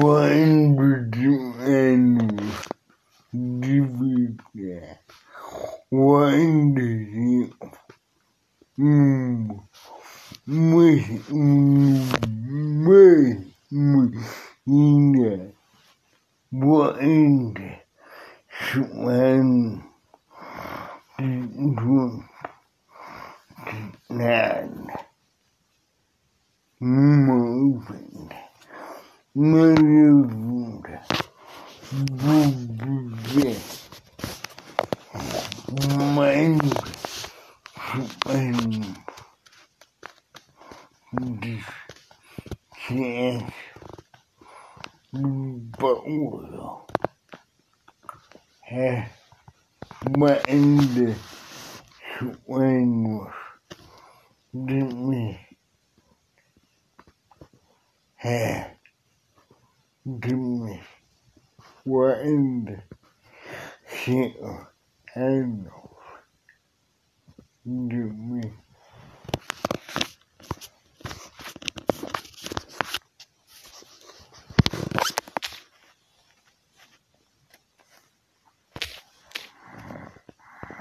find and difficult. What is it? Mm. Mira, what when man moving. Maravilha, viver, mas, suando, de ciência, Paulo, é, mas ainda, sueños de mí. É, dimly me in here and of me. Dimly.